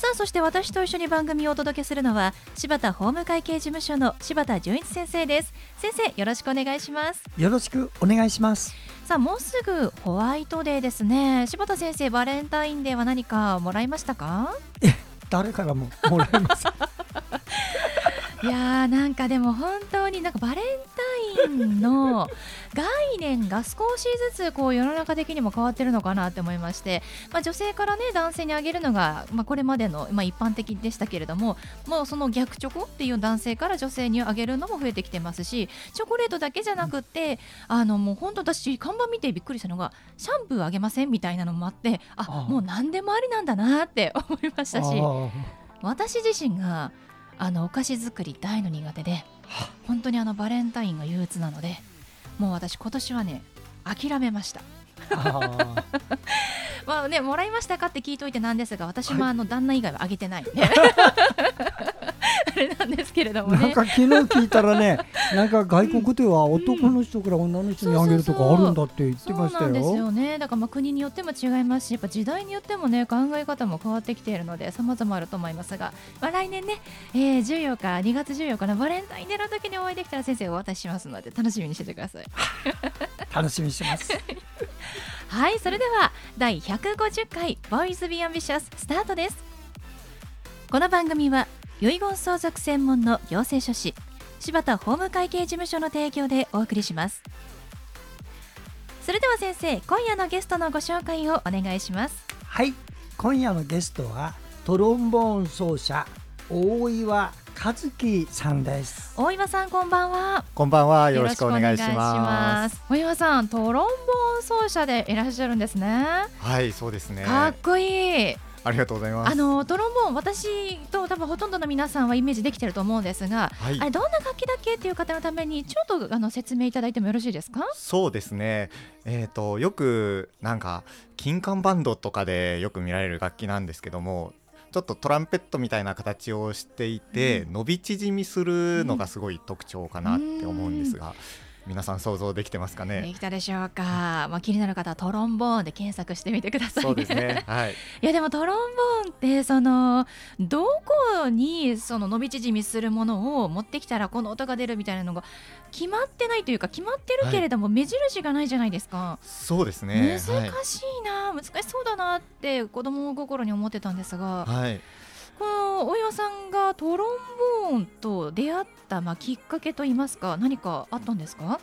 さあそして私と一緒に番組をお届けするのは柴田法務会計事務所の柴田純一先生です。先生よろしくお願いします。よろしくお願いします。さあもうすぐホワイトデーですね。柴田先生バレンタインデーは何かもらいましたか？え誰からももらえます いやーなんかでも本当になんかバレンンの概念が少しずつこう世の中的にも変わってるのかなって思いまして、まあ、女性からね男性にあげるのが、まあ、これまでの、まあ、一般的でしたけれどももうその逆チョコっていう男性から女性にあげるのも増えてきてますしチョコレートだけじゃなくてあのもう本当私看板見てびっくりしたのがシャンプーあげませんみたいなのもあってあもう何でもありなんだなって 思いましたし私自身があのお菓子作り大の苦手で本当にあのバレンタインが憂鬱なのでもう私今年はね諦めました。まあねもらいましたかって聞いといてなんですが私もあの旦那以外はあげてないんで。あれなんですけれども、ね、なんか昨日聞いたらね なんか外国では男の人から女の人にあげるとかあるんだって言ってましたよ。そうですよね。だからまあ国によっても違いますしやっぱ時代によってもね考え方も変わってきているので様々あると思いますが、まあ、来年ね、えー、14日2月14日のバレンタインデーの時にお会いできたら先生お渡ししますので楽しみにしててください。楽しみにしてますはいそれでは第150回 Boys Be Ambitious スタートです。この番組は遺言相続専門の行政書士柴田法務会計事務所の提供でお送りします。それでは先生今夜のゲストのご紹介をお願いします。はい今夜のゲストはトロンボーン奏者大岩和樹さんです。大岩さんこんばんは。こんばんは。よろしくお願いします。大岩さんトロンボーン奏者でいらっしゃるんですね。はいそうですね。かっこいい。ありがとうございます。あのトロンボーン私と多分ほとんどの皆さんはイメージできてると思うんですが、はい、あれどんな楽器だっけっていう方のためにちょっとあの説明いただいてもよろしいですか？そうですね。えっ、ー、とよくなんか金管バンドとかでよく見られる楽器なんですけどもちょっとトランペットみたいな形をしていて、うん、伸び縮みするのがすごい特徴かなって思うんですが。うん皆さん想像できてますかね？できたでしょうか、まあ、気になる方はトロンボーンで検索してみてください、ね、そうですね、はい、いやでもトロンボーンってそのどこにその伸び縮みするものを持ってきたらこの音が出るみたいなのが決まってないというか決まってるけれども目印がないじゃないですか、はい、そうですね。難しいな、はい、難しそうだなって子供心に思ってたんですが、はいこの大岩さんがトロンボーンと出会った、まあ、きっかけといいますか何かあったんですか？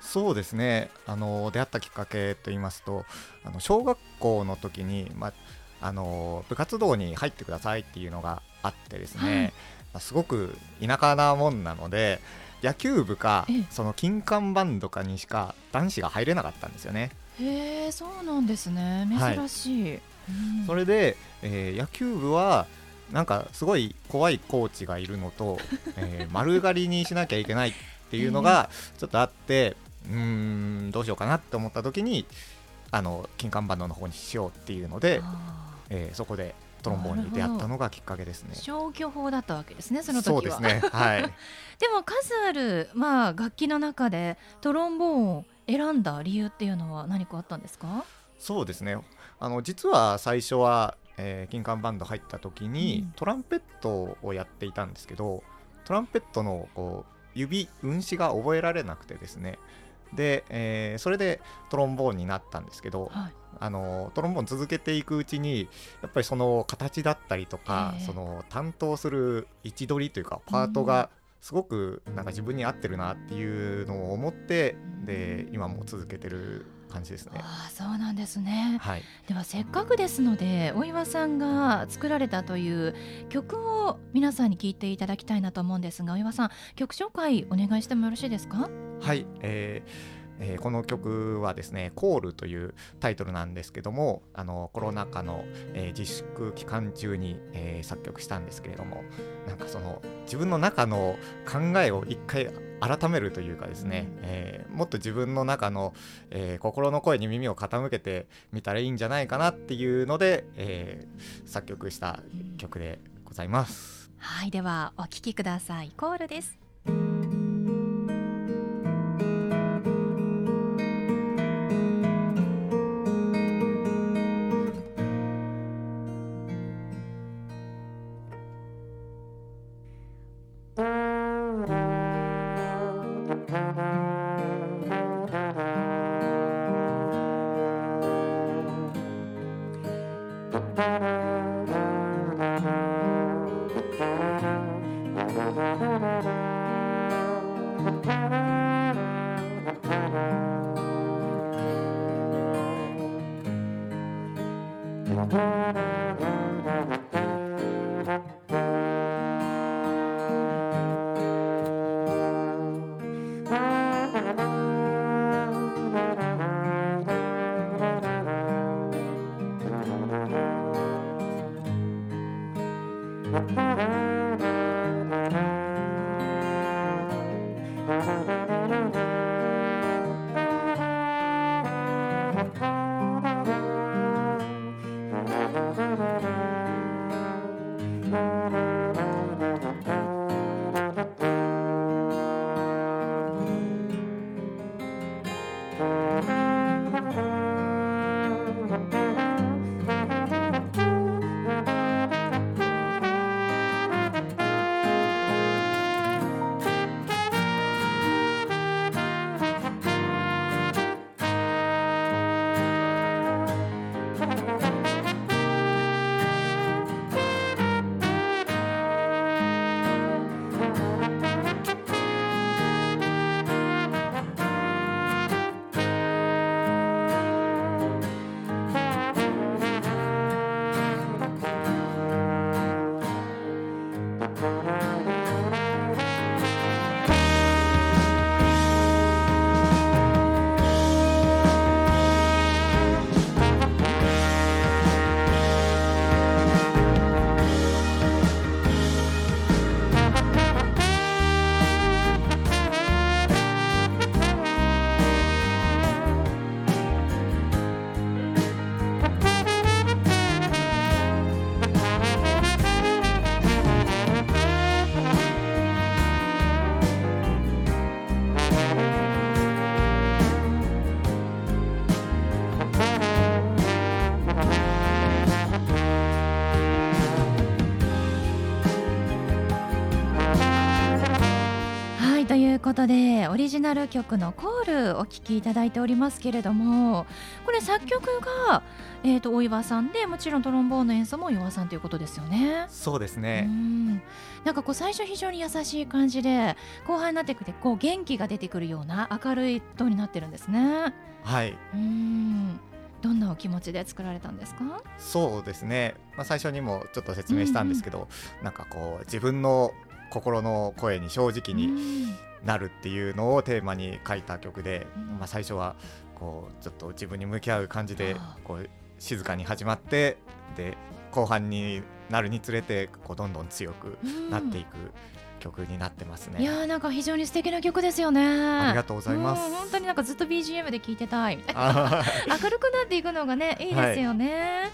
そうですね。あの出会ったきっかけと言いますとあの小学校の時に、まあ、あの部活動に入ってくださいっていうのがあってですね、はい、すごく田舎なもんなので野球部かその金管バンドかにしか男子が入れなかったんですよね。へえそうなんですね。珍しい、はい。うん、それで、えー、野球部はなんかすごい怖いコーチがいるのと、えー、丸刈りにしなきゃいけないっていうのがちょっとあって、うーんどうしようかなって思った時にあの金管バンドの方にしようっていうので、えー、そこでトロンボーンに出会ったのがきっかけですね。消去法だったわけですね、その時そうですね。はい。でも数あるまあ楽器の中でトロンボーンを選んだ理由っていうのは何かあったんですか？そうですね。あの実は最初はえー、金管バンド入った時に、トランペットをやっていたんですけどトランペットのこう指運指が覚えられなくてですね。で、えー、それでトロンボーンになったんですけど、はい、あのトロンボーン続けていくうちにやっぱりその形だったりとかその担当する位置取りというかパートがすごくなんか自分に合ってるなっていうのを思ってで今も続けてる感じですね。あそうなんですね、はい、ではせっかくですので大岩さんが作られたという曲を皆さんに聞いていただきたいなと思うんですが大岩さん曲紹介お願いしてもよろしいですか？はい、えーえーこの曲はですね「コール」というタイトルなんですけどもあのコロナ禍の、えー自粛期間中に、えー作曲したんですけれどもなんかその自分の中の考えを一回改めるというかですね、えーもっと自分の中の、えー心の声に耳を傾けてみたらいいんじゃないかなっていうので、えー作曲した曲でございます。はいではお聞きください。コールですはことでオリジナル曲の「コール」お聴きいただいておりますけれどもこれ作曲が、えー、と大岩さんでもちろんトロンボーンの演奏も岩さんということですよね。うそうですね、ん。なんかこう最初非常に優しい感じで後半になってくてこう元気が出てくるような明るいトーンになってるんですね。はい。うん。どんなお気持ちで作られたんですか？そうですね、まあ、最初にもちょっと説明したんですけど、なんかこう自分の心の声に正直にうんなるっていうのをテーマに書いた曲で、うんまあ、最初はこうちょっと自分に向き合う感じでこう静かに始まってで後半になるにつれてこうどんどん強くなっていく曲になってますね。いやーなんか非常に素敵な曲ですよね。ありがとうございますうん本当になんかずっと BGM で聴いてたいみたいな。あ 明るくなっていくのがねいいですよね。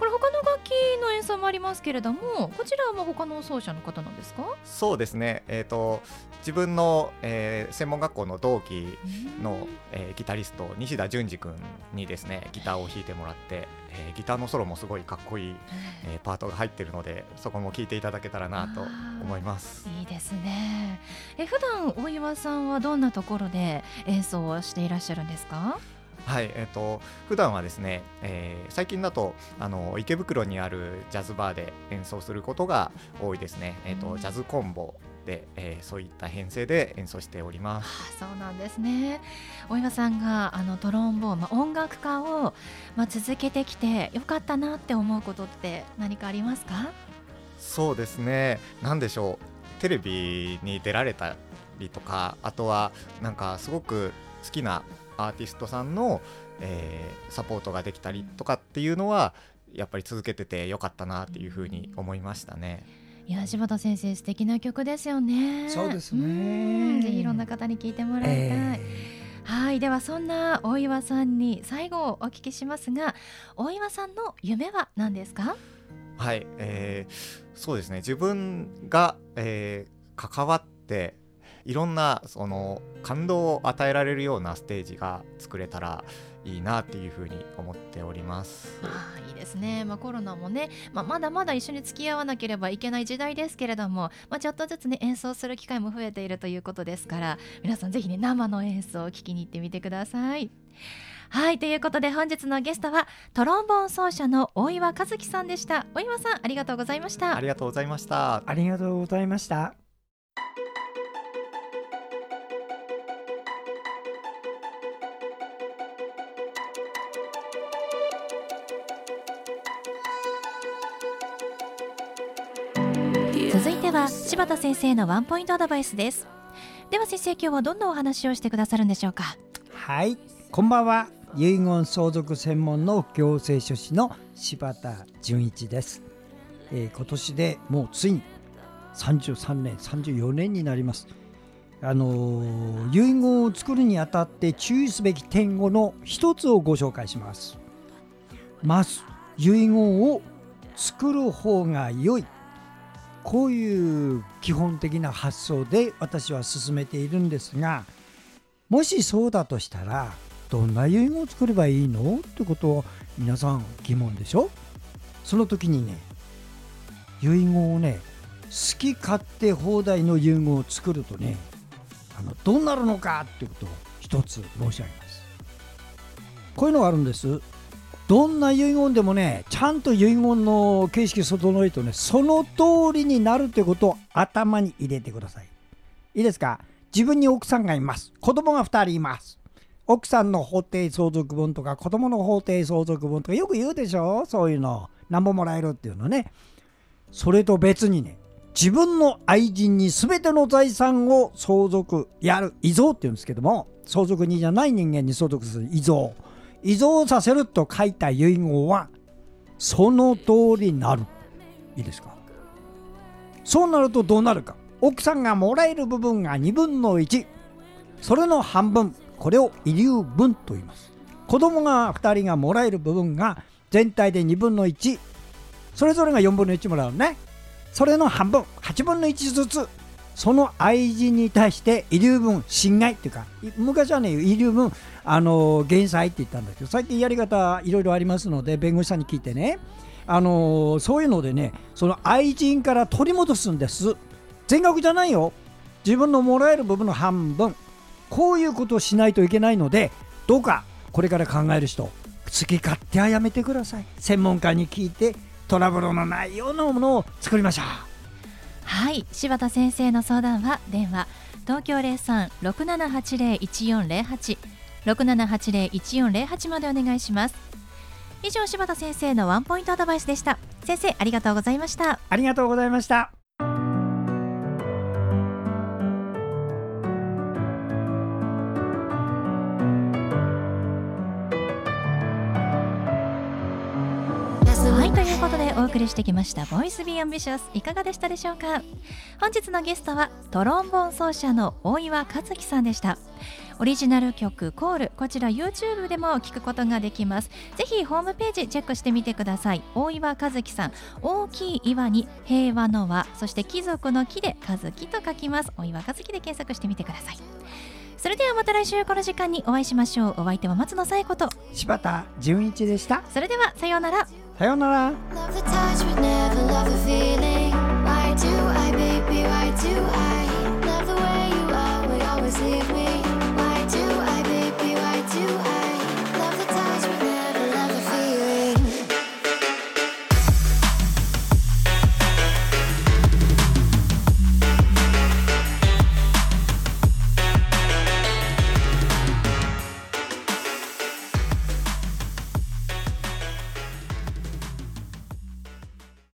これ他の楽器の演奏もありますけれどもこちらはもう他の奏者の方なんですか？そうですね、えー、と自分の、えー専門学校の同期の、えーギタリスト西田淳二君にですねギターを弾いてもらって、えーギターのソロもすごいかっこいい、えーパートが入ってるのでそこも聴いていただけたらなと思います。いいですね。え普段大岩さんはどんなところで演奏をしていらっしゃるんですか？はい、えっ、と普段はですね、えー最近だとあの池袋にあるジャズバーで演奏することが多いですね。えっ、と、うん。ジャズコンボで、えーそういった編成で演奏しておりまあす。そうなんですね。大岩さんがあのトロンボーン、まあ、音楽家を、まあ、続けてきてよかったなって思うことって何かありますか？そうですね、なんでしょう、テレビに出られたりとか、あとはなんかすごく好きなアーティストさんの、えーサポートができたりとかっていうのはやっぱり続けててよかったなっていうふうに思いましたね。いや柴田先生素敵な曲ですよね。そうですね。うんぜひいろんな方に聞いてもらいたい、えはいではそんな大岩さんに最後お聞きしますが大岩さんの夢は何ですか？はい、えーそうですね。自分が、えー関わっていろんなその感動を与えられるようなステージが作れたらいいなっていうふうに思っております。ああいいですね、まあ、コロナもね、まあ、まだまだ一緒に付き合わなければいけない時代ですけれども、まあ、ちょっとずつね演奏する機会も増えているということですから皆さんぜひね生の演奏を聞きに行ってみてください。はいということで本日のゲストはトロンボーン奏者の大岩和樹さんでした大岩さんありがとうございましたありがとうございました。ありがとうございました続いては柴田先生のワンポイントアドバイスです。では先生今日はどんなお話をしてくださるんでしょうか？はいこんばんは。遺言相続専門の行政書士の柴田純一です、えー今年でもうついに33年34年になります。あのー遺言を作るにあたって注意すべき点語の一つをご紹介します。まず遺言を作る方が良い。こういう基本的な発想で私は進めているんですがもしそうだとしたらどんな遺言を作ればいいの？ってことを皆さん疑問でしょ？その時にね遺言をね好き勝手放題の遺言を作るとねあのどうなるのかってことを一つ申し上げます。こういうのがあるんです。どんな遺言でもねちゃんと遺言の形式整えとねその通りになるってことを頭に入れてください。いいですか？自分に奥さんがいます。子供が2人います。奥さんの法定相続分とか子供の法定相続分とかよく言うでしょ？そういうの。何本もらえるっていうのね。それと別にね自分の愛人に全ての財産を相続やる遺贈っていうんですけども相続人じゃない人間に相続する遺贈。遺贈させると書いた遺言はその通りになる。いいですか？そうなるとどうなるか。奥さんがもらえる部分が2分の1それの半分。これを遺留分と言います。子供が2人がもらえる部分が全体で2分の1それぞれが4分の1もらうね。それの半分。8分の1ずつ。その愛人に対して遺留分侵害っていうか昔はね遺留分あの減災って言ったんだけど最近やり方いろいろありますので弁護士さんに聞いてね。あのそういうのでねその愛人から取り戻すんです。全額じゃないよ。自分のもらえる部分の半分。こういうことをしないといけないのでどうかこれから考える人好き勝手はやめてください。専門家に聞いてトラブルのないようなものを作りましょう。はい柴田先生の相談は電話東京03-6780-1408 6780-1408までお願いします。以上柴田先生のワンポイントアドバイスでした。先生ありがとうございました。ありがとうございました。お送りしてきました「ボイスビーアンビシャスいかがでしたでしょうか？本日のゲストはトロンボーン奏者の大岩和樹さんでした。オリジナル曲「コール」こちら YouTube でも聞くことができます。ぜひホームページチェックしてみてください。大岩和樹さん大きい岩に平和の和そして貴族の木で和樹と書きます。大岩和樹で検索してみてください。それではまた来週この時間にお会いしましょう。お相手は松野紗友子と柴田純一でした。それではさようなら Hej och nära! Love the touch, but never love the feeling.